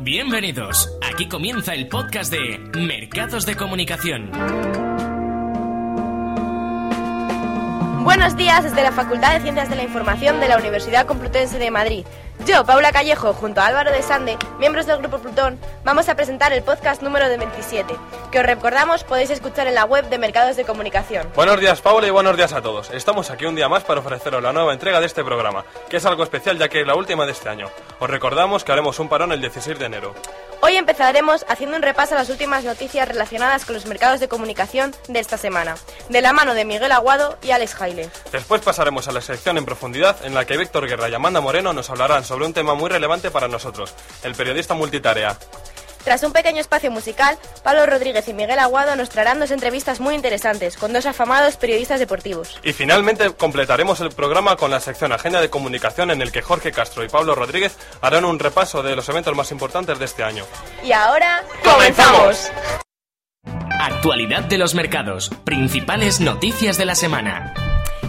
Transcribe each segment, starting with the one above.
Bienvenidos. Aquí comienza el podcast de Mercados de Comunicación. Buenos días desde la Facultad de Ciencias de la Información de la Universidad Complutense de Madrid. Yo, Paula Callejo, junto a Álvaro de Sande, miembros del Grupo Plutón, vamos a presentar el podcast número de 27, que os recordamos podéis escuchar en la web de Mercados de Comunicación. Buenos días, Paula, y buenos días a todos. Estamos aquí un día más para ofreceros la nueva entrega de este programa, que es algo especial ya que es la última de este año. Os recordamos que haremos un parón el 16 de enero. Hoy empezaremos haciendo un repaso a las últimas noticias relacionadas con los mercados de comunicación de esta semana, de la mano de Miguel Aguado y Alex Jaile. Después pasaremos a la sección en profundidad, en la que Víctor Guerra y Amanda Moreno nos hablarán sobre un tema muy relevante para nosotros, el periodista multitarea. Tras un pequeño espacio musical, Pablo Rodríguez y Miguel Aguado nos traerán dos entrevistas muy interesantes con dos afamados periodistas deportivos. Y finalmente completaremos el programa con la sección Agenda de Comunicación en el que Jorge Castro y Pablo Rodríguez harán un repaso de los eventos más importantes de este año. Y ahora, ¡comenzamos! Actualidad de los mercados. Principales noticias de la semana.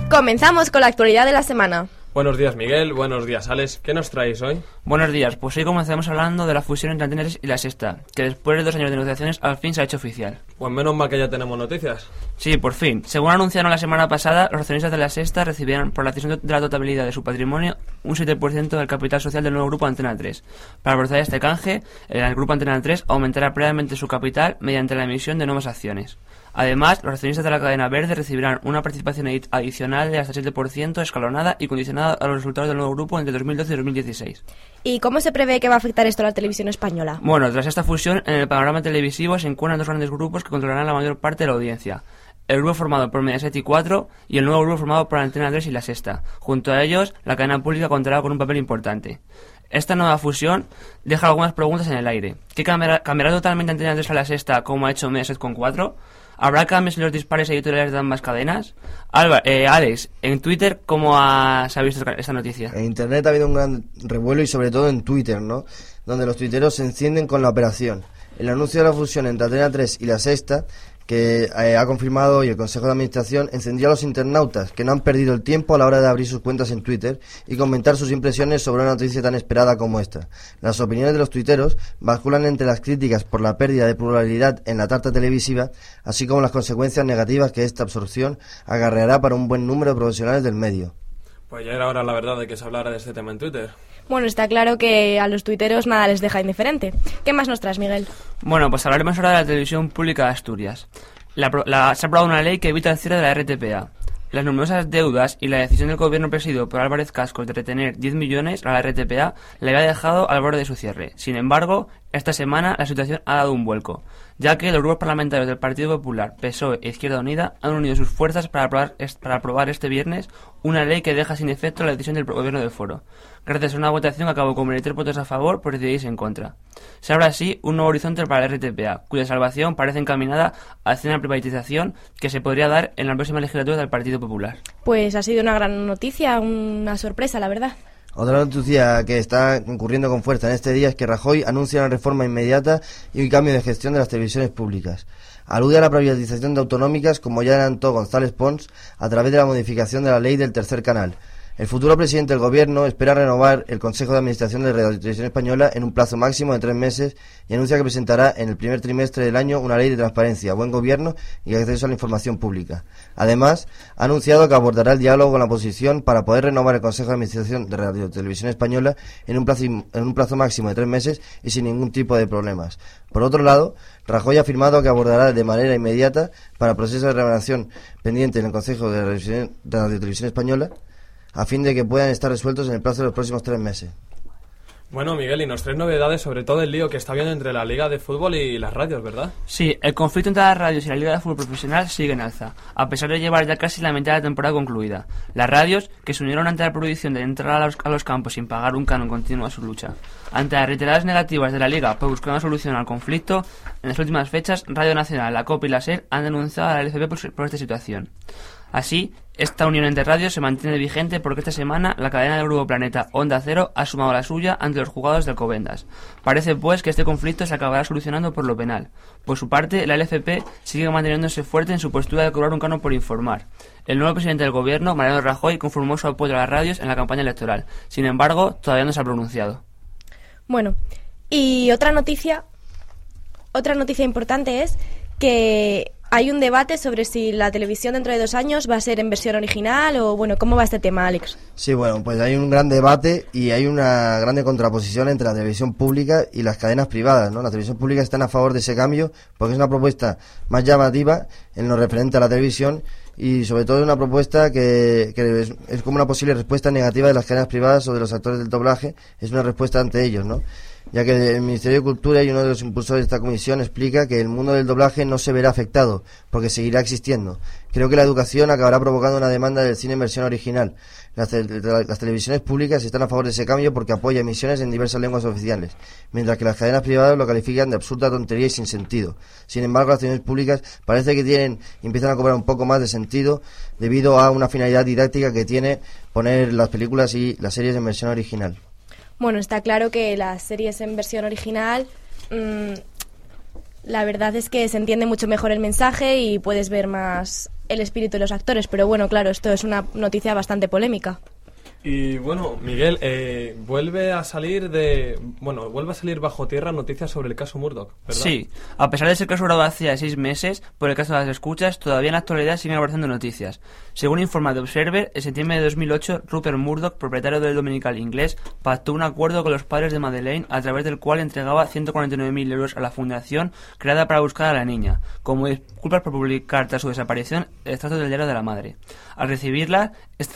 Comenzamos con la actualidad de la semana. Buenos días, Miguel. Buenos días, Alex. ¿Qué nos traéis hoy? Buenos días. Pues hoy comenzamos hablando de la fusión entre Antena 3 y La Sexta, que después de dos años de negociaciones al fin se ha hecho oficial. Pues menos mal que ya tenemos noticias. Sí, por fin. Según anunciaron la semana pasada, los accionistas de La Sexta recibirán por la decisión de la totalidad de su patrimonio un 7% del capital social del nuevo grupo Antena 3. Para proceder a este canje, el grupo Antena 3 aumentará previamente su capital mediante la emisión de nuevas acciones. Además, los accionistas de la cadena verde recibirán una participación adicional de hasta 7% escalonada y condicionada a los resultados del nuevo grupo entre 2012 y 2016. ¿Y cómo se prevé que va a afectar esto a la televisión española? Bueno, tras esta fusión, en el panorama televisivo se encuentran dos grandes grupos que controlarán la mayor parte de la audiencia. El grupo formado por Mediaset y 4 y el nuevo grupo formado por Antena 3 y La Sexta. Junto a ellos, la cadena pública contará con un papel importante. Esta nueva fusión deja algunas preguntas en el aire. ¿Qué cambiará, cambiará totalmente Antena 3 a La Sexta como ha hecho Mediaset con 4? ¿Habrá cambios en los dispares editoriales de ambas cadenas? Alba, eh, Alex, en Twitter, ¿cómo ha, se ha visto esta noticia? En Internet ha habido un gran revuelo y sobre todo en Twitter, ¿no? Donde los tuiteros se encienden con la operación. El anuncio de la fusión entre Antena 3 y La Sexta que eh, ha confirmado hoy el Consejo de Administración, encendió a los internautas que no han perdido el tiempo a la hora de abrir sus cuentas en Twitter y comentar sus impresiones sobre una noticia tan esperada como esta. Las opiniones de los tuiteros basculan entre las críticas por la pérdida de pluralidad en la tarta televisiva, así como las consecuencias negativas que esta absorción agarreará para un buen número de profesionales del medio. Pues ya era hora, la verdad, de que se hablara de este tema en Twitter. Bueno, está claro que a los tuiteros nada les deja indiferente. ¿Qué más nos traes, Miguel? Bueno, pues hablaremos ahora de la televisión pública de Asturias. La, la, se ha aprobado una ley que evita el cierre de la RTPA. Las numerosas deudas y la decisión del gobierno presidido por Álvarez Cascos de retener 10 millones a la RTPA le había dejado al borde de su cierre. Sin embargo, esta semana la situación ha dado un vuelco, ya que los grupos parlamentarios del Partido Popular, PSOE e Izquierda Unida han unido sus fuerzas para aprobar, aprobar este viernes una ley que deja sin efecto la decisión del gobierno del foro. Gracias a una votación acabó con 23 votos a favor por 16 en contra. Se abre así un nuevo horizonte para la RTPA, cuya salvación parece encaminada hacia una privatización que se podría dar en la próxima legislatura del Partido Popular. Pues ha sido una gran noticia, una sorpresa, la verdad. Otra noticia que está ocurriendo con fuerza en este día es que Rajoy anuncia una reforma inmediata y un cambio de gestión de las televisiones públicas. Alude a la privatización de autonómicas como ya adelantó González Pons a través de la modificación de la ley del tercer canal. El futuro presidente del Gobierno espera renovar el Consejo de Administración de Radio Televisión Española en un plazo máximo de tres meses y anuncia que presentará en el primer trimestre del año una ley de transparencia, buen gobierno y acceso a la información pública. Además, ha anunciado que abordará el diálogo con la oposición para poder renovar el Consejo de Administración de Radio Televisión Española en un plazo, en un plazo máximo de tres meses y sin ningún tipo de problemas. Por otro lado, Rajoy ha afirmado que abordará de manera inmediata para el proceso de renovación pendiente en el Consejo de Radio Televisión Española a fin de que puedan estar resueltos en el plazo de los próximos tres meses. Bueno, Miguel, y nos traes novedades sobre todo el lío que está habiendo entre la Liga de Fútbol y las radios, ¿verdad? Sí, el conflicto entre las radios y la Liga de Fútbol Profesional sigue en alza, a pesar de llevar ya casi la mitad de la temporada concluida. Las radios, que se unieron ante la prohibición de entrar a los, a los campos sin pagar un canon continuo a su lucha. Ante las reiteradas negativas de la Liga por buscar una solución al conflicto, en las últimas fechas, Radio Nacional, la COP y la SER han denunciado a la LFP por, por esta situación. Así, esta unión entre radios se mantiene vigente porque esta semana la cadena del Grupo Planeta Onda Cero ha sumado la suya ante los jugadores del Covendas. Parece pues que este conflicto se acabará solucionando por lo penal. Por su parte, la LFP sigue manteniéndose fuerte en su postura de cobrar un canon por informar. El nuevo presidente del gobierno, Mariano Rajoy, conformó su apoyo a las radios en la campaña electoral. Sin embargo, todavía no se ha pronunciado. Bueno, Y otra noticia, otra noticia importante es que hay un debate sobre si la televisión dentro de dos años va a ser en versión original o, bueno, ¿cómo va este tema, Alex? Sí, bueno, pues hay un gran debate y hay una grande contraposición entre la televisión pública y las cadenas privadas, ¿no? La televisión pública está a favor de ese cambio porque es una propuesta más llamativa en lo referente a la televisión y sobre todo una propuesta que, que es, es, como una posible respuesta negativa de las cadenas privadas o de los actores del doblaje, es una respuesta ante ellos, ¿no? ya que el Ministerio de Cultura y uno de los impulsores de esta comisión explica que el mundo del doblaje no se verá afectado, porque seguirá existiendo. Creo que la educación acabará provocando una demanda del cine en versión original. Las, las, televisiones públicas están a favor de ese cambio porque apoya emisiones en diversas lenguas oficiales, mientras que las cadenas privadas lo califican de absurda tontería y sin sentido. Sin embargo, las televisiones públicas parece que tienen empiezan a cobrar un poco más de sentido debido a una finalidad didáctica que tiene poner las películas y las series en versión original. Bueno, está claro que las series en versión original, mmm, la verdad es que se entiende mucho mejor el mensaje y puedes ver más el espíritu de los actores, pero bueno, claro, esto es una noticia bastante polémica. Y bueno, Miguel, eh, vuelve a salir de. Bueno, vuelve a salir bajo tierra noticias sobre el caso Murdoch, ¿verdad? Sí, a pesar de ser clausurado hace seis meses por el caso de las escuchas, todavía en la actualidad siguen apareciendo noticias. Según informa The Observer, en septiembre de 2008, Rupert Murdoch, propietario del Dominical inglés, pactó un acuerdo con los padres de Madeleine a través del cual entregaba 149.000 euros a la fundación creada para buscar a la niña, como disculpas por publicar tras su desaparición extractos del diario de la madre. Al recibirlas,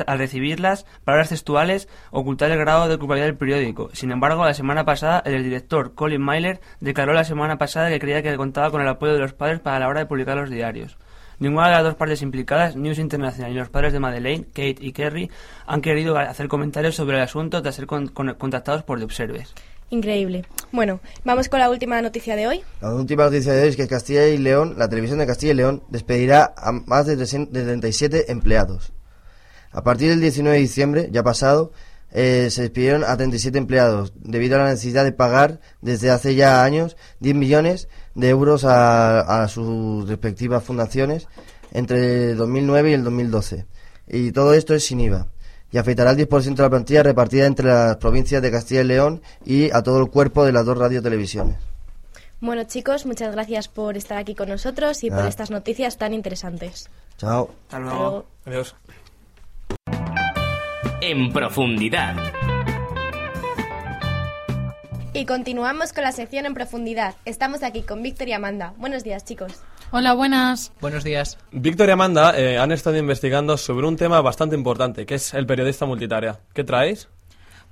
al recibirlas palabras textuales, ocultar el grado de culpabilidad del periódico. Sin embargo, la semana pasada, el director Colin Myler declaró la semana pasada que creía que contaba con el apoyo de los padres para la hora de publicar los diarios. Ninguna de las dos partes implicadas, News International y los padres de Madeleine, Kate y Kerry, han querido hacer comentarios sobre el asunto tras ser con, con, contactados por The Observer. Increíble. Bueno, vamos con la última noticia de hoy. La última noticia de hoy es que Castilla y León, la televisión de Castilla y León, despedirá a más de 37 empleados. A partir del 19 de diciembre, ya pasado, eh, se despidieron a 37 empleados debido a la necesidad de pagar desde hace ya años 10 millones de euros a, a sus respectivas fundaciones entre 2009 y el 2012. Y todo esto es sin IVA y afectará al 10% de la plantilla repartida entre las provincias de Castilla y León y a todo el cuerpo de las dos radiotelevisiones. Bueno chicos, muchas gracias por estar aquí con nosotros y ah. por estas noticias tan interesantes. Chao. Hasta luego. Hasta luego. Adiós. En profundidad. Y continuamos con la sección en profundidad. Estamos aquí con Víctor y Amanda. Buenos días, chicos. Hola, buenas. Buenos días. Víctor y Amanda eh, han estado investigando sobre un tema bastante importante, que es el periodista multitarea. ¿Qué traéis?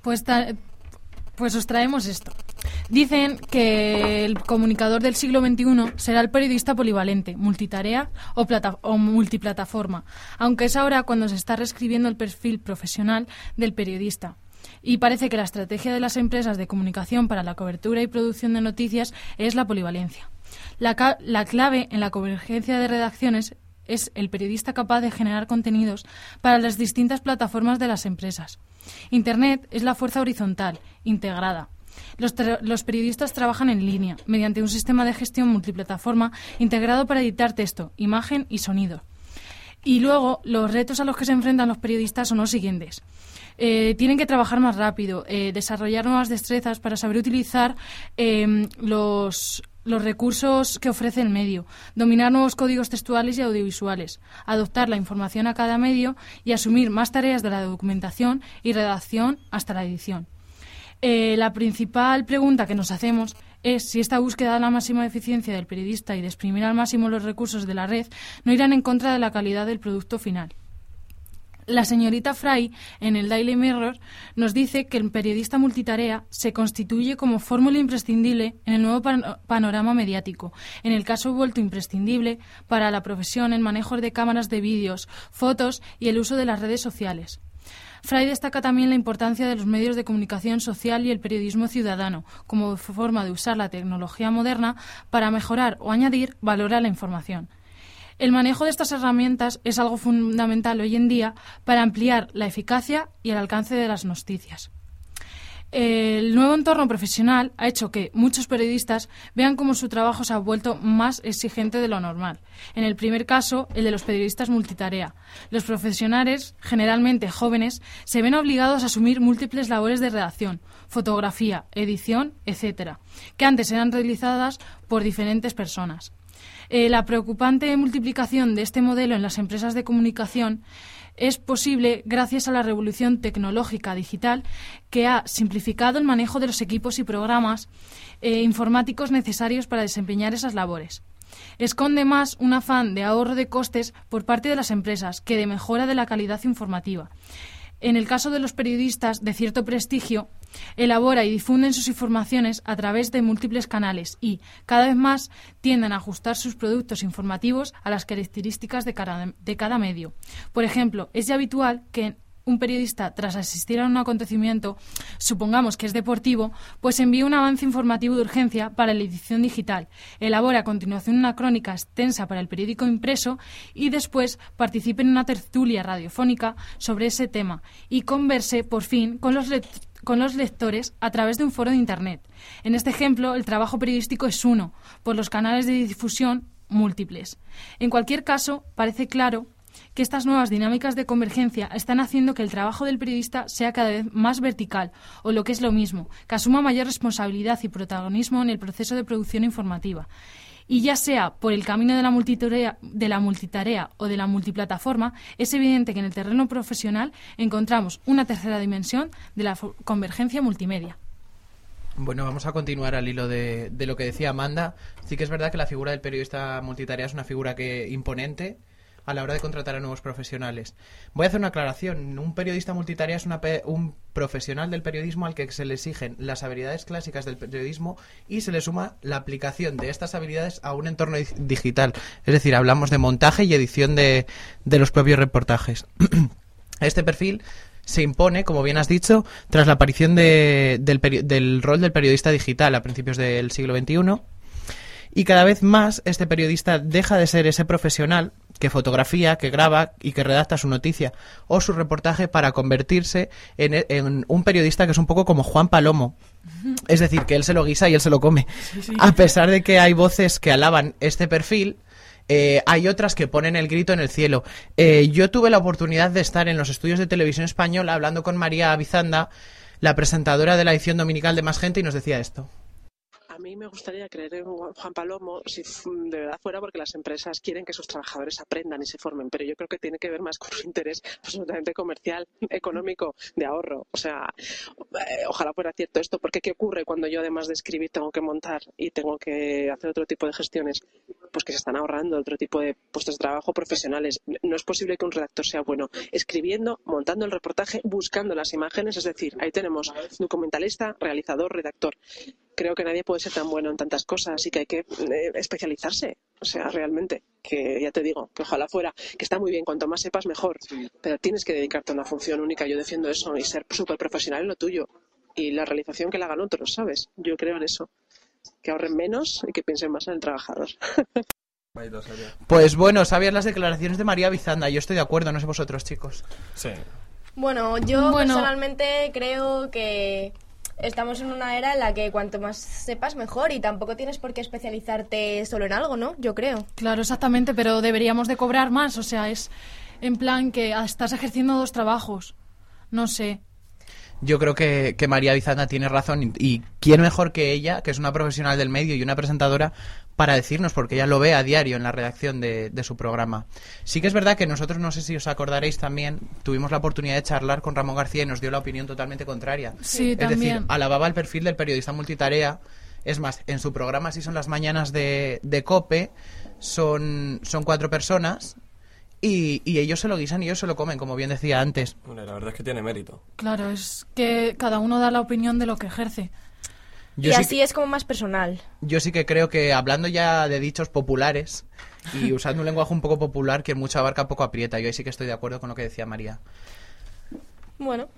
Pues, pues os traemos esto. Dicen que el comunicador del siglo XXI será el periodista polivalente, multitarea o, o, multiplataforma, aunque es ahora cuando se está reescribiendo el perfil profesional del periodista. Y parece que la estrategia de las empresas de comunicación para la cobertura y producción de noticias es la polivalencia. La, la clave en la convergencia de redacciones es el periodista capaz de generar contenidos para las distintas plataformas de las empresas. Internet es la fuerza horizontal, integrada, los, periodistas trabajan en línea, mediante un sistema de gestión multiplataforma integrado para editar texto, imagen y sonido. Y luego, los retos a los que se enfrentan los periodistas son los siguientes. Eh, tienen que trabajar más rápido, eh, desarrollar nuevas destrezas para saber utilizar eh, los, los recursos que ofrece el medio, dominar nuevos códigos textuales y audiovisuales, adoptar la información a cada medio y asumir más tareas de la documentación y redacción hasta la edición. Eh, la principal pregunta que nos hacemos es si esta búsqueda de la máxima eficiencia del periodista y de exprimir al máximo los recursos de la red no irán en contra de la calidad del producto final. La señorita Fry, en el Daily Mirror, nos dice que el periodista multitarea se constituye como fórmula imprescindible en el nuevo panorama mediático, en el caso vuelto imprescindible para la profesión en manejo de cámaras de vídeos, fotos y el uso de las redes sociales. Fry destaca también la importancia de los medios de comunicación social y el periodismo ciudadano como forma de usar la tecnología moderna para mejorar o añadir valor a la información. El manejo de estas herramientas es algo fundamental hoy en día para ampliar la eficacia y el alcance de las noticias. El nuevo entorno profesional ha hecho que muchos periodistas vean cómo su trabajo se ha vuelto más exigente de lo normal. En el primer caso, el de los periodistas multitarea. Los profesionales, generalmente jóvenes, se ven obligados a asumir múltiples labores de redacción, fotografía, edición, etcétera, que antes eran realizadas por diferentes personas. Eh, la preocupante multiplicación de este modelo en las empresas de comunicación es posible gracias a la revolución tecnológica digital que ha simplificado el manejo de los equipos y programas eh, informáticos necesarios para desempeñar esas labores. Esconde más un afán de ahorro de costes por parte de las empresas que de mejora de la calidad informativa. En el caso de los periodistas de cierto prestigio, elabora y difunden sus informaciones a través de múltiples canales y, cada vez más, tienden a ajustar sus productos informativos a las características de cada, de cada medio. Por ejemplo, es ya habitual que un periodista, tras asistir a un acontecimiento, supongamos que es deportivo, pues envía un avance informativo de urgencia para la edición digital, elabora a continuación una crónica extensa para el periódico impreso y después participe en una tertulia radiofónica sobre ese tema y converse, por fin, con los con los lectores a través de un foro de Internet. En este ejemplo, el trabajo periodístico es uno, por los canales de difusión múltiples. En cualquier caso, parece claro que estas nuevas dinámicas de convergencia están haciendo que el trabajo del periodista sea cada vez más vertical, o lo que es lo mismo, que asuma mayor responsabilidad y protagonismo en el proceso de producción informativa. Y ya sea por el camino de la, multitarea, de la multitarea o de la multiplataforma, es evidente que en el terreno profesional encontramos una tercera dimensión de la convergencia multimedia. Bueno, vamos a continuar al hilo de, de, lo que decía Amanda. Sí que es verdad que la figura del periodista multitarea es una figura que imponente a la hora de contratar a nuevos profesionales. Voy a hacer una aclaración. Un periodista multitarea es un profesional del periodismo al que se le exigen las habilidades clásicas del periodismo y se le suma la aplicación de estas habilidades a un entorno digital. Es decir, hablamos de montaje y edición de, los propios reportajes. este perfil se impone, como bien has dicho, tras la aparición del, del rol del periodista digital a principios del siglo XXI. Y cada vez más este periodista deja de ser ese profesional que fotografía, que graba y que redacta su noticia o su reportaje para convertirse en, un periodista que es un poco como Juan Palomo. Es decir, que él se lo guisa y él se lo come. A pesar de que hay voces que alaban este perfil, eh, hay otras que ponen el grito en el cielo. Eh, yo tuve la oportunidad de estar en los estudios de televisión española hablando con María Avizanda, la presentadora de la edición dominical de Más Gente, y nos decía esto a mí me gustaría creer en Juan Palomo si de verdad fuera porque las empresas quieren que sus trabajadores aprendan y se formen, pero yo creo que tiene que ver más con un interés absolutamente comercial, económico, de ahorro. O sea, eh, ojalá fuera cierto esto, porque ¿qué ocurre cuando yo además de escribir tengo que montar y tengo que hacer otro tipo de gestiones? Pues que se están ahorrando otro tipo de puestos de trabajo profesionales. No es posible que un redactor sea bueno escribiendo, montando el reportaje, buscando las imágenes, es decir, ahí tenemos documentalista, realizador, redactor creo que nadie puede ser tan bueno en tantas cosas y que hay que eh, especializarse. O sea, realmente, que ya te digo, que ojalá fuera, que está muy bien, cuanto más sepas mejor, pero tienes que dedicarte a una función única. Yo defiendo eso y ser súper profesional en lo tuyo. Y la realización que la hagan otros, ¿sabes? Yo creo en eso. Que ahorren menos y que piensen más en el trabajador. Pues bueno, sabías las declaraciones de María Bizanda. Yo estoy de acuerdo, no sé vosotros, chicos. Sí. Bueno, yo personalmente creo que estamos en una era en la que cuanto más sepas mejor y tampoco tienes por qué especializarte solo en algo, ¿no? Yo creo. Claro, exactamente, pero deberíamos de cobrar más, o sea, es en plan que estás ejerciendo dos trabajos. No sé. Yo creo que, que María Bizanda tiene razón y, y quién mejor que ella, que es una profesional del medio y una presentadora, para decirnos, porque ella lo ve a diario en la redacción de, su programa. Sí que es verdad que nosotros, no sé si os acordaréis también, tuvimos la oportunidad de charlar con Ramón García y nos dio la opinión totalmente contraria. Sí, es decir, alababa el perfil del periodista multitarea. Es más, en su programa, si son las mañanas de, de COPE, son, son cuatro personas y, y, ellos se lo guisan y ellos se lo comen, como bien decía antes. la verdad es que tiene mérito. Claro, es que cada uno da la opinión de lo que ejerce y así es como más personal. Yo sí que creo que hablando ya de dichos populares y usando un lenguaje un poco popular, que mucha abarca poco aprieta. Yo ahí sí que estoy de acuerdo con lo que decía María. Bueno,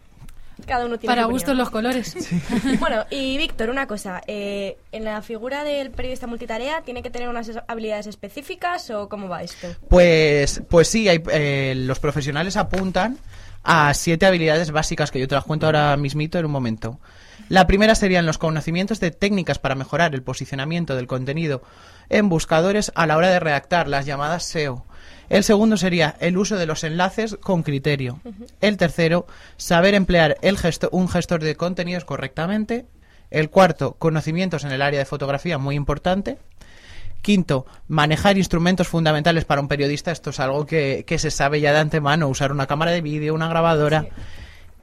cada uno tiene Para gustos los colores. bueno, y Víctor, una cosa. Eh, ¿En la figura del periodista multitarea tiene que tener unas habilidades específicas o cómo va esto? Pues, pues sí, hay, eh, los profesionales apuntan a siete habilidades básicas que yo te las cuento ahora mismito en un momento. La primera serían los conocimientos de técnicas para mejorar el posicionamiento del contenido en buscadores a la hora de redactar las llamadas SEO. El segundo sería el uso de los enlaces con criterio. El tercero, saber emplear el gesto- un gestor de contenidos correctamente. El cuarto, conocimientos en el área de fotografía, muy importante. Quinto, manejar instrumentos fundamentales para un periodista. Esto es algo que, que se sabe ya de antemano, usar una cámara de vídeo, una grabadora.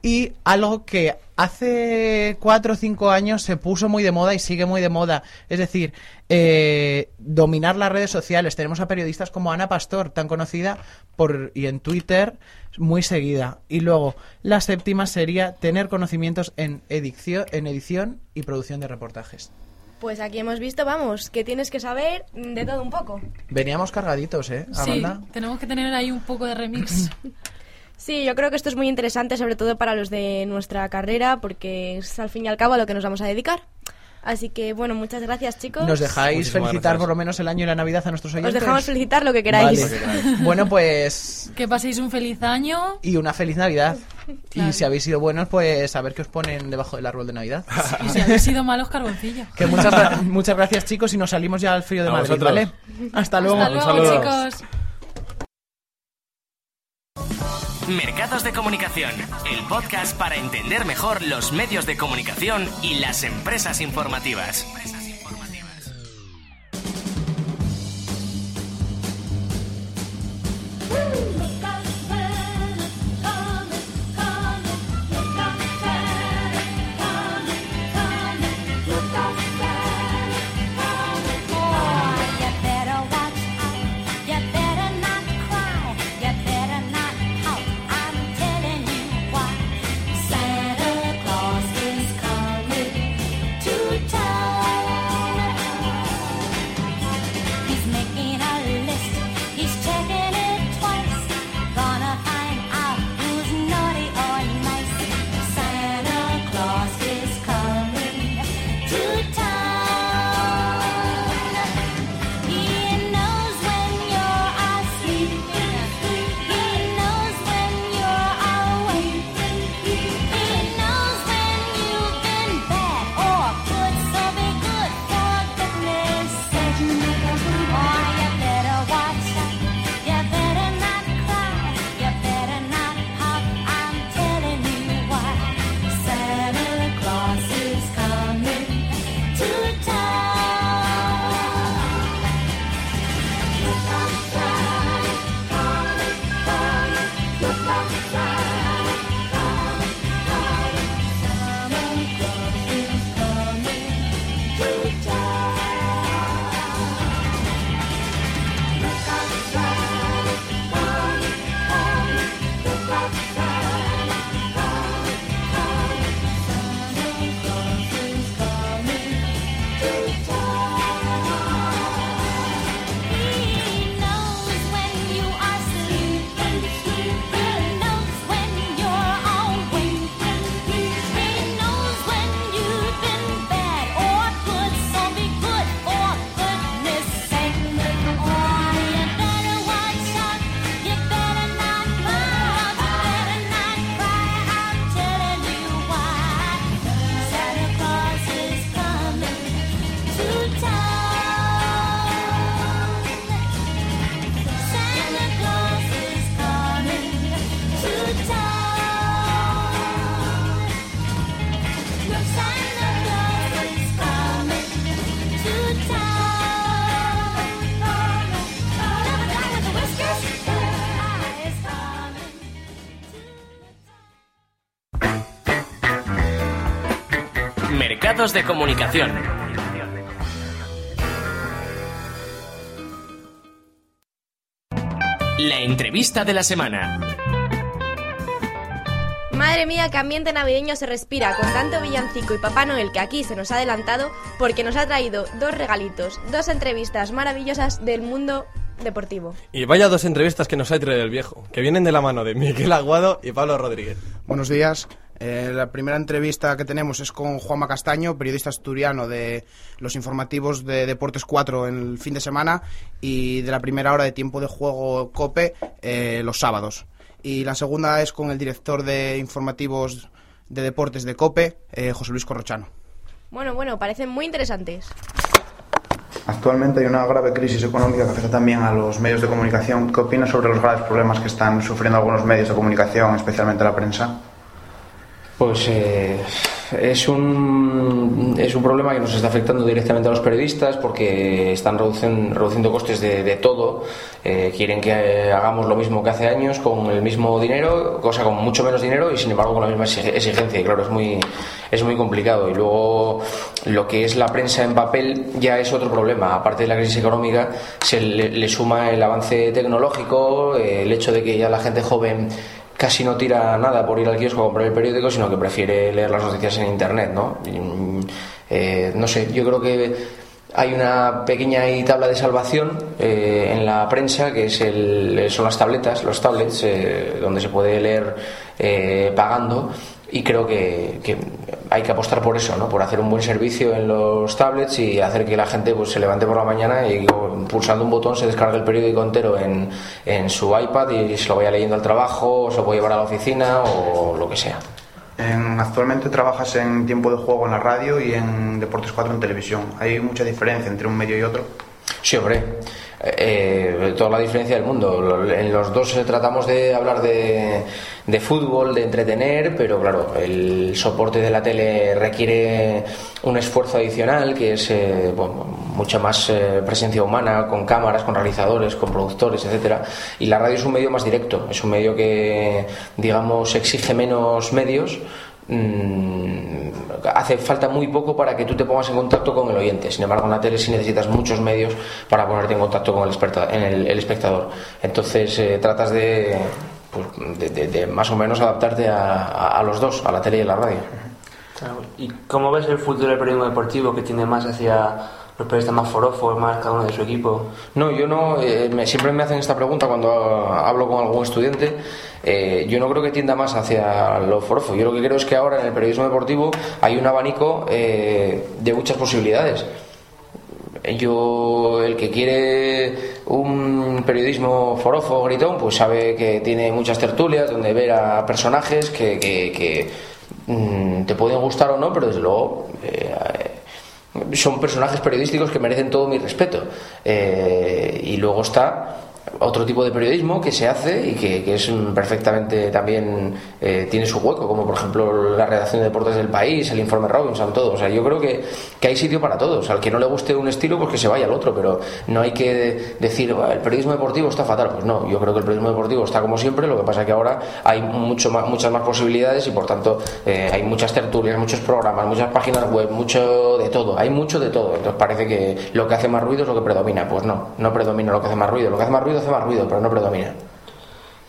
Y algo que hace cuatro o cinco años se puso muy de moda y sigue muy de moda. Es decir, eh, dominar las redes sociales. Tenemos a periodistas como Ana Pastor, tan conocida por y en Twitter muy seguida. Y luego, la séptima sería tener conocimientos en edición, en edición y producción de reportajes. Pues aquí hemos visto, vamos, que tienes que saber de todo un poco. Veníamos cargaditos, ¿eh, Sí, tenemos que tener ahí un poco de remix. Sí, yo creo que esto es muy interesante, sobre todo para los de nuestra carrera, porque es al fin y al cabo a lo que nos vamos a dedicar. Así que, bueno, muchas gracias, chicos. ¿Nos dejáis Muchísimas felicitar gracias. por lo menos el año y la Navidad a nuestros Os oyentes? dejamos felicitar lo que queráis. Vale. Bueno, pues... que paséis un feliz año. Y una feliz Navidad. Claro. Y si habéis sido buenos, pues a ver qué os ponen debajo del árbol de Navidad. Y si habéis sido malos, carboncillo. Que muchas, muchas gracias, chicos, y nos salimos ya al frío de A Madrid, vosotros. ¿vale? Hasta luego. Hasta luego, chicos. Mercados de Comunicación, el podcast para entender mejor los medios de comunicación y las empresas informativas. De Comunicación. La entrevista de la semana. Madre mía, qué ambiente navideño se respira con tanto villancico y Papá Noel que aquí se nos ha adelantado porque nos ha traído dos regalitos, dos entrevistas maravillosas del mundo deportivo. Y vaya dos entrevistas que nos ha traído el viejo, que vienen de la mano de Miguel Aguado y Pablo Rodríguez. Buenos días. Eh, la primera entrevista que tenemos es con Juanma Castaño, periodista asturiano de los informativos de Deportes 4 en el fin de semana y de la primera hora de tiempo de juego COPE eh, los sábados. Y la segunda es con el director de informativos de deportes de COPE, eh, José Luis Corrochano. Bueno, bueno, parecen muy interesantes. Actualmente hay una grave crisis económica que afecta también a los medios de comunicación. ¿Qué opinas sobre los graves problemas que están sufriendo algunos medios de comunicación, especialmente la prensa? Pues eh, es, un, es un problema que nos está afectando directamente a los periodistas porque están reducen- reduciendo costes de, todo. Eh, quieren que eh, hagamos lo mismo que hace años con el mismo dinero, cosa con mucho menos dinero y sin embargo con la misma exige- exigencia. Y claro, es muy, es muy complicado. Y luego lo que es la prensa en papel ya es otro problema. Aparte de la crisis económica, se le, le suma el avance tecnológico, eh, el hecho de que ya la gente joven casi no tira nada por ir al kiosco a comprar el periódico, sino que prefiere leer las noticias en internet, ¿no? Mm, eh, no sé, yo creo que hay una pequeña tabla de salvación eh, en la prensa que es el, son las tabletas, los tablets, eh, donde se puede leer eh, pagando y creo que, que hay que apostar por eso, ¿no? por hacer un buen servicio en los tablets y hacer que la gente pues, se levante por la mañana y pulsando un botón se descargue el periódico entero en, en su iPad y se lo vaya leyendo al trabajo, o se lo puede llevar a la oficina o lo que sea. En- actualmente trabajas en tiempo de juego en la radio y en Deportes 4 en televisión. ¿Hay mucha diferencia entre un medio y otro? Sí, hombre. Eh, toda la diferencia del mundo. En los dos tratamos de hablar de, de fútbol, de entretener, pero claro, el soporte de la tele requiere un esfuerzo adicional, que es eh, mucha más eh, presencia humana, con cámaras, con realizadores, con productores, etcétera. Y la radio es un medio más directo, es un medio que, digamos, exige menos medios hace falta muy poco para que tú te pongas en contacto con el oyente. Sin embargo, en la tele sí necesitas muchos medios para ponerte en contacto con el, espectador. Entonces, eh, tratas de, pues, de, más o menos adaptarte a los dos, a la tele y a la radio. ¿Y cómo ves el futuro del periodismo deportivo que tiene más hacia los periodistas más forofos, más cada uno de su equipo? No, yo no. eh, me- siempre me hacen esta pregunta cuando hablo con algún estudiante. Eh, yo no creo que tienda más hacia lo forofo. Yo lo que creo es que ahora en el periodismo deportivo hay un abanico eh, de muchas posibilidades. Yo, el que quiere un periodismo forofo, gritón, pues sabe que tiene muchas tertulias donde ver a personajes que, que- que, mm, te pueden gustar o no, pero desde luego eh, son personajes periodísticos que merecen todo mi respeto. Eh, y luego está otro tipo de periodismo que se hace y que, que es perfectamente también eh, tiene su hueco, como por ejemplo la redacción de deportes del país, el informe Robinson, todo. O sea, yo creo que, que hay sitio para todos. Al que no le guste un estilo, pues que se vaya al otro, pero no hay que decir "Buah, el periodismo deportivo está fatal. Pues no, yo creo que el periodismo deportivo está como siempre, lo que pasa es que ahora hay mucho más, muchas más posibilidades y por tanto eh, hay muchas tertulias, muchos programas, muchas páginas web, mucho de todo, hay mucho de todo. Entonces parece que lo que hace más ruido es lo que predomina. Pues no, no predomina lo que hace más ruido. Lo que hace más ruido hace más ruido, pero no predomina.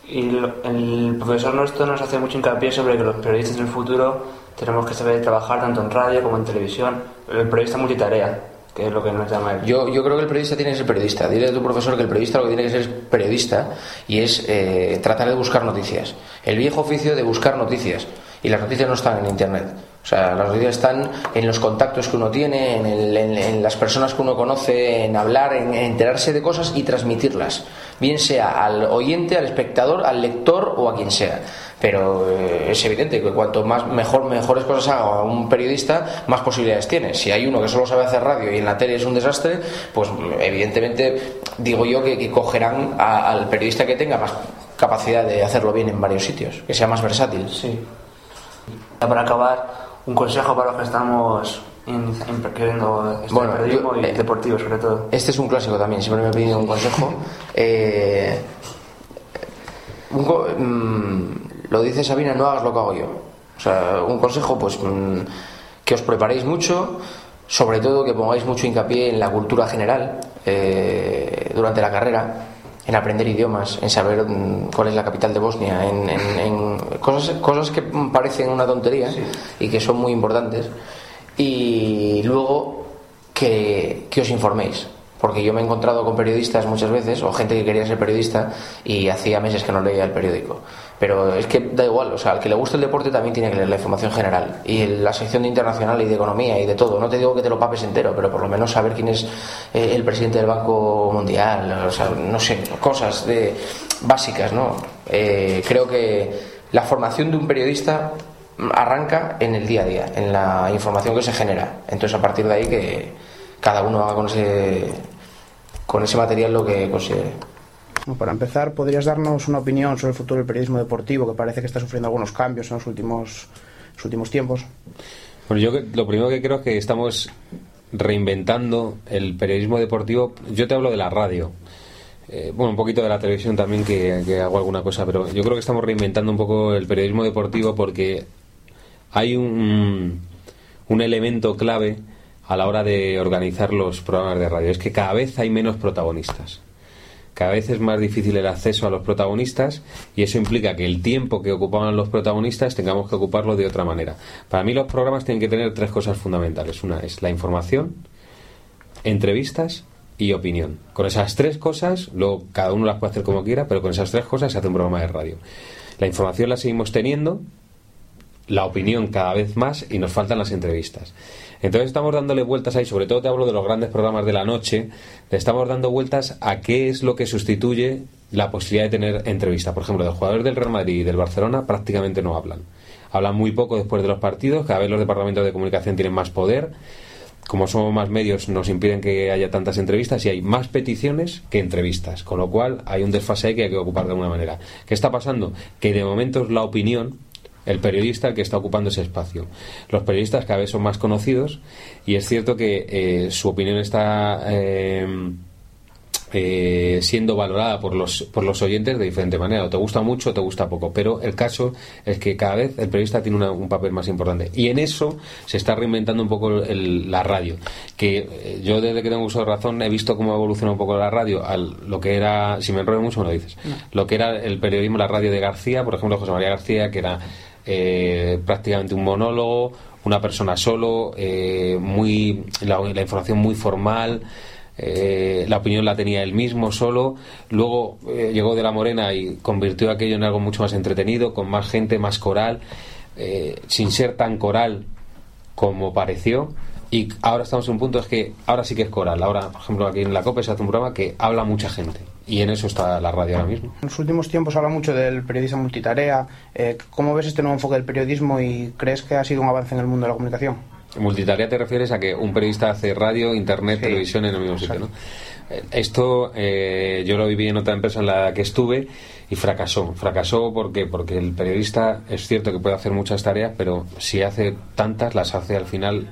Y lo- el profesor nuestro nos hace mucho hincapié sobre que los periodistas del futuro tenemos que saber trabajar tanto en radio como en televisión. El periodista multitarea, que es lo que nos llama él. Yo, yo creo que el periodista tiene que ser periodista. Dile a tu profesor que el periodista lo que tiene que ser es periodista y es eh, tratar de buscar noticias. El viejo oficio de buscar noticias. Y las noticias no están en Internet. O sea, las noticias están en los contactos que uno tiene, en, el- en- en las personas que uno conoce, en hablar, en, en enterarse de cosas y transmitirlas. Bien sea al oyente, al espectador, al lector o a quien sea. Pero eh, es evidente que cuanto más mejor mejores cosas haga un periodista, más posibilidades tiene. Si hay uno que solo sabe hacer radio y en la tele es un desastre, pues evidentemente digo yo que, que cogerán a- al periodista que tenga más capacidad de hacerlo bien en varios sitios, que sea más versátil. Sí. Para acabar, un consejo para los que estamos in- in- queriendo estudiar Bueno, periodismo yo- y eh, deportivo sobre todo. Este es un clásico también, siempre me he pedido un consejo. Eh, un mm, lo dice Sabina, no hagas lo que hago yo. O sea, un consejo, pues mm, que os preparéis mucho, sobre todo que pongáis mucho hincapié en la cultura general eh, durante la carrera, en aprender idiomas, en saber mm, cuál es la capital de Bosnia, en, en- en cosas, cosas que parecen una tontería y que son muy importantes. Y luego que, que os informéis. Porque yo me he encontrado con periodistas muchas veces, o gente que quería ser periodista, y hacía meses que no leía el periódico. Pero es que da igual, o sea, al que le guste el deporte también tiene que leer la información general. Y la sección de internacional y de economía y de todo. No te digo que te lo papes entero, pero por lo menos saber quién es eh, el presidente del Banco Mundial, o sea, no sé, cosas de básicas, ¿no? Eh, creo que la formación de un periodista arranca en el día a día, en la información que se genera. Entonces, a partir de ahí, que cada uno haga con ese, con ese material lo que considere. Bueno, para empezar, ¿podrías darnos una opinión sobre el futuro del periodismo deportivo, que parece que está sufriendo algunos cambios en los últimos, los últimos tiempos? Bueno, yo que- lo primero que creo es que estamos reinventando el periodismo deportivo. Yo te hablo de la radio. Eh, bueno, un poquito de la televisión también, que, que hago alguna cosa, pero yo creo que estamos reinventando un poco el periodismo deportivo porque hay un, un elemento clave a la hora de organizar los programas de radio. Es que cada vez hay menos protagonistas. Cada vez es más difícil el acceso a los protagonistas y eso implica que el tiempo que ocupaban los protagonistas tengamos que ocuparlo de otra manera. Para mí los programas tienen que tener tres cosas fundamentales. Una es la información, entrevistas y opinión. Con esas tres cosas, luego cada uno las puede hacer como quiera, pero con esas tres cosas se hace un programa de radio. La información la seguimos teniendo, la opinión cada vez más y nos faltan las entrevistas. Entonces estamos dándole vueltas ahí, sobre todo te hablo de los grandes programas de la noche, le estamos dando vueltas a qué es lo que sustituye la posibilidad de tener entrevista. Por ejemplo, los jugadores del Real Madrid y del Barcelona prácticamente no hablan. Hablan muy poco después de los partidos, cada vez los departamentos de comunicación tienen más poder. Como somos más medios, nos impiden que haya tantas entrevistas y hay más peticiones que entrevistas, con lo cual hay un desfase ahí que hay que ocupar de alguna manera. ¿Qué está pasando? Que de momento es la opinión el periodista el que está ocupando ese espacio. Los periodistas cada vez son más conocidos y es cierto que eh, su opinión está eh, eh, siendo valorada por los, por los oyentes de diferente manera. O te gusta mucho o te gusta poco. Pero el caso es que cada vez el periodista tiene una- un papel más importante. Y en eso se está reinventando un poco el- la radio. Que eh, yo desde que tengo uso de razón he visto cómo evoluciona un poco la radio a lo que era, si me enrollo mucho me lo dices, lo que era el periodismo, la radio de García, por ejemplo José María García, que era eh, prácticamente un monólogo, una persona solo, eh, muy la, la información muy formal. eh, la opinión la tenía él mismo solo. Luego eh, llegó de la Morena y convirtió aquello en algo mucho más entretenido, con más gente, más coral, eh, sin ser tan coral como pareció. Y ahora estamos en un punto es que ahora sí que es coral. Ahora, por ejemplo, aquí en la COPE se hace un programa que habla mucha gente. Y en eso está la radio ahora mismo. En los últimos tiempos habla mucho del periodista multitarea. Eh, ¿Cómo ves este nuevo enfoque del periodismo y crees que ha sido un avance en el mundo de la comunicación? Multitarea te refieres a que un periodista hace radio, internet, televisión en el mismo sitio, ¿no? Eh, Esto eh, yo lo viví en otra empresa en la que estuve y fracasó. Fracasó porque porque el periodista es cierto que puede hacer muchas tareas, pero si hace tantas las hace al final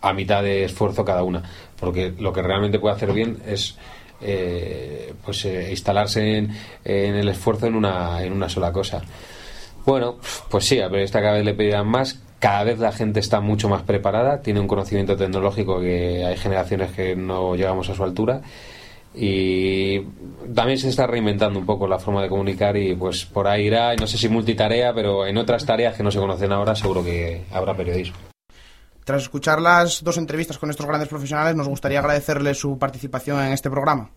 a mitad de esfuerzo cada una, porque lo que realmente puede hacer bien es eh, pues eh, instalarse en, en el esfuerzo en una en una sola cosa. Bueno, pues sí, al periodista cada vez le pedirán más. Cada vez la gente está mucho más preparada, tiene un conocimiento tecnológico que hay generaciones que no llegamos a su altura. Y también se está reinventando un poco la forma de comunicar y pues por ahí irá, no sé si multitarea, pero en otras tareas que no se conocen ahora seguro que habrá periodismo. Tras escuchar las dos entrevistas con estos grandes profesionales, nos gustaría agradecerles su participación en este programa.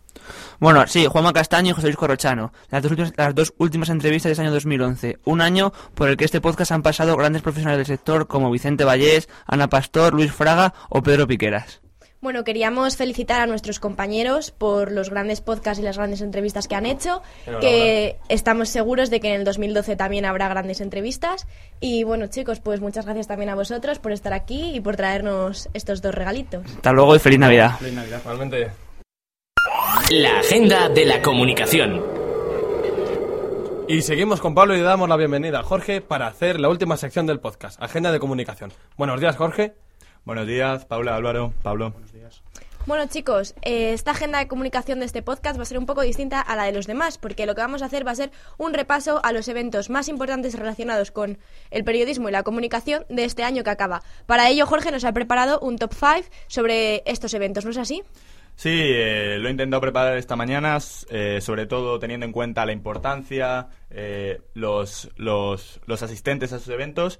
Bueno, sí, Juanma Castaño y José Luis Corrochano. Las dos, últimas, las dos últimas entrevistas de este año 2011. Un año por el que este podcast han pasado grandes profesionales del sector como Vicente Vallés, Ana Pastor, Luis Fraga o Pedro Piqueras. Bueno, queríamos felicitar a nuestros compañeros por los grandes podcasts y las grandes entrevistas que han hecho, que estamos seguros de que en el 2012 también habrá grandes entrevistas. Y bueno, chicos, pues muchas gracias también a vosotros por estar aquí y por traernos estos dos regalitos. Hasta luego y feliz Navidad. Feliz Navidad. Igualmente. La agenda de la comunicación. Y seguimos con Pablo y le damos la bienvenida a Jorge para hacer la última sección del podcast, Agenda de Comunicación. Buenos días, Jorge. Buenos días, Paula, Álvaro, Pablo. Bueno, chicos, eh, esta agenda de comunicación de este podcast va a ser un poco distinta a la de los demás, porque lo que vamos a hacer va a ser un repaso a los eventos más importantes relacionados con el periodismo y la comunicación de este año que acaba. Para ello, Jorge nos ha preparado un top 5 sobre estos eventos, ¿no es así? Sí, eh, lo he intentado preparar esta mañana, eh, sobre todo teniendo en cuenta la importancia, eh, los, los, los asistentes a esos eventos.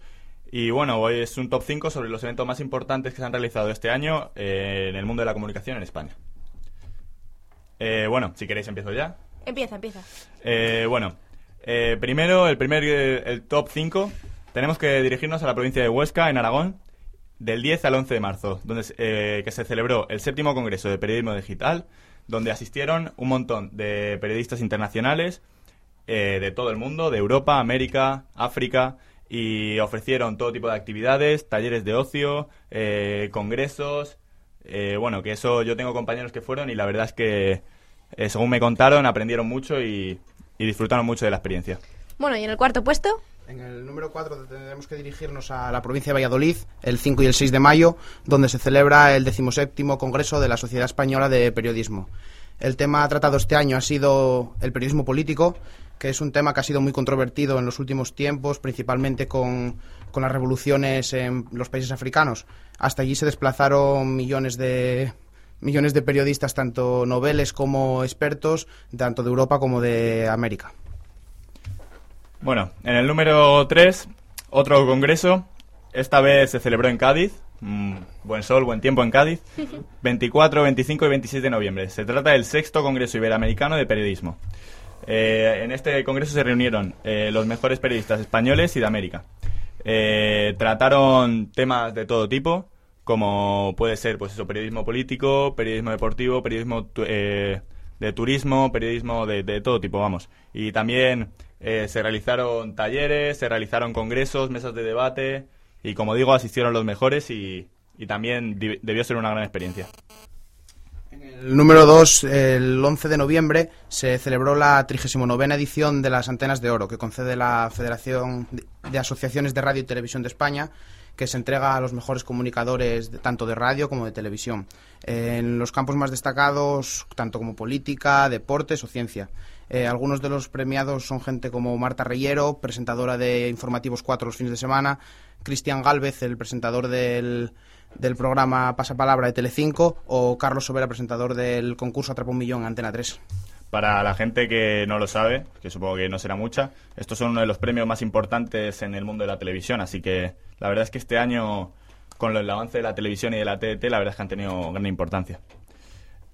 Y bueno, hoy es un top 5 sobre los eventos más importantes que se han realizado este año eh, en el mundo de la comunicación en España. Eh, bueno, si queréis empiezo ya. Empieza, empieza. Eh, bueno, eh, primero, el primer eh, el top 5, tenemos que dirigirnos a la provincia de Huesca, en Aragón, del 10 al 11 de marzo, donde, eh, que se celebró el séptimo Congreso de Periodismo Digital, donde asistieron un montón de periodistas internacionales eh, de todo el mundo, de Europa, América, África, y ofrecieron todo tipo de actividades, talleres de ocio, eh, congresos. eh, bueno, que eso yo tengo compañeros que fueron y la verdad es que, eh, según me contaron, aprendieron mucho y, y disfrutaron mucho de la experiencia. Bueno, y en el cuarto puesto, En el número 4 tendremos que dirigirnos a la provincia de Valladolid el 5 y el 6 de mayo, donde se celebra el 17 Congreso de la Sociedad Española de Periodismo. El tema tratado este año ha sido el periodismo político, que es un tema que ha sido muy controvertido en los últimos tiempos, principalmente con, con las revoluciones en los países africanos. Hasta allí se desplazaron millones de millones de periodistas, tanto noveles como expertos, tanto de Europa como de América. Bueno, en el número 3, otro congreso. Esta vez se celebró en Cádiz. Mm, buen sol, buen tiempo en Cádiz. 24, 25 y 26 de noviembre. Se trata del sexto Congreso Iberoamericano de Periodismo. Eh, en este congreso se reunieron eh, los mejores periodistas españoles y de América. Eh, trataron temas de todo tipo, como puede ser pues eso, periodismo político, periodismo deportivo, periodismo tu- eh, de turismo, periodismo de, de todo tipo, vamos. Y también eh, se realizaron talleres, se realizaron congresos, mesas de debate, y como digo, asistieron los mejores y, y también debió ser una gran experiencia. El número 2, el 11 de noviembre, se celebró la 39 edición de las Antenas de Oro, que concede la Federación de- Asociaciones de Radio y Televisión de España, que se entrega a los mejores comunicadores de- tanto de radio como de televisión, en los campos más destacados, tanto como política, deportes o ciencia. Eh, algunos de los premiados son gente como Marta Reyero, presentadora de Informativos 4 los fines de semana, Cristian Galvez, el presentador del, del programa Pasapalabra de Telecinco, o Carlos Sobera, presentador del concurso Atrapa un Millón en Antena 3. Para la gente que no lo sabe, que supongo que no será mucha, estos son uno de los premios más importantes en el mundo de la televisión, así que la verdad es que este año, con el avance de la televisión y de la TDT, la verdad es que han tenido gran importancia.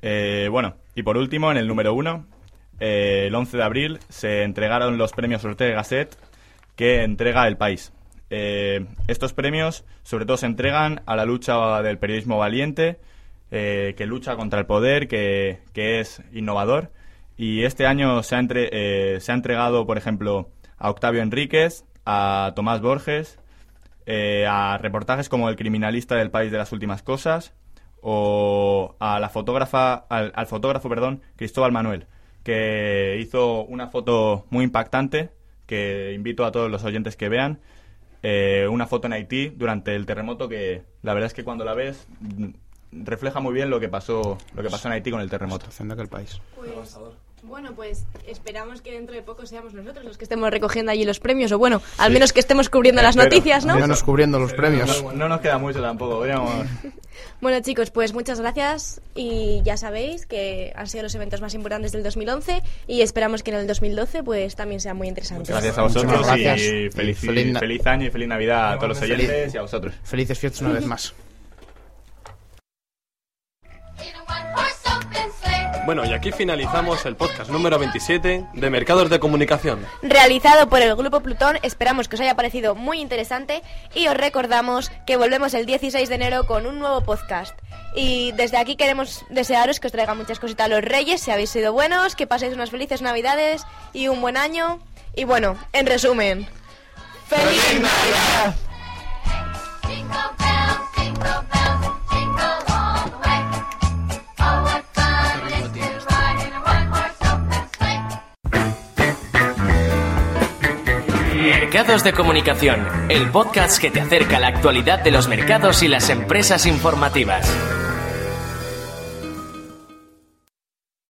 Eh, bueno, y por último, en el número uno, eh, el 11 de abril, se entregaron los premios Ortega Gasset que entrega el país. Eh, estos premios, sobre todo, se entregan a la lucha del periodismo valiente, eh, que lucha contra el poder, que, que es innovador. Y este año se ha, entre- eh, se ha entregado, por ejemplo, a Octavio Enríquez, a Tomás Borges, eh, a reportajes como El criminalista del país de las últimas cosas, o a la fotógrafa, al, al fotógrafo, perdón, Cristóbal Manuel, que hizo una foto muy impactante que invito a todos los oyentes que vean. Eh, una foto en Haití durante el terremoto que la verdad es que cuando la ves mm, refleja muy bien lo que pasó lo que pasó en Haití con el terremoto. país. Pues, bueno, pues esperamos que dentro de poco seamos nosotros los que estemos recogiendo allí los premios, o bueno, al Sí. menos que estemos cubriendo las noticias, ¿no? Al menos cubriendo los premios. No, no nos queda mucho tampoco, podríamos- Bueno, chicos, pues muchas gracias y ya sabéis que han sido los eventos más importantes del 2011 y esperamos que en el 2012 pues también sean muy interesantes. Gracias a vosotros Muchas gracias. y feliz, Y feliz año y feliz Navidad a todos los Feliz- oyentes y a vosotros. Felices fiestas una vez más. Bueno, y aquí finalizamos el podcast número 27 de Mercados de Comunicación. Realizado por el Grupo Plutón, esperamos que os haya parecido muy interesante y os recordamos que volvemos el 16 de enero con un nuevo podcast. Y desde aquí queremos desearos que os traiga muchas cositas a los reyes, si habéis sido buenos, que paséis unas felices navidades y un buen año. Y bueno, en resumen, ¡Feliz Navidad! Mercados de Comunicación, el podcast que te acerca a la actualidad de los mercados y las empresas informativas.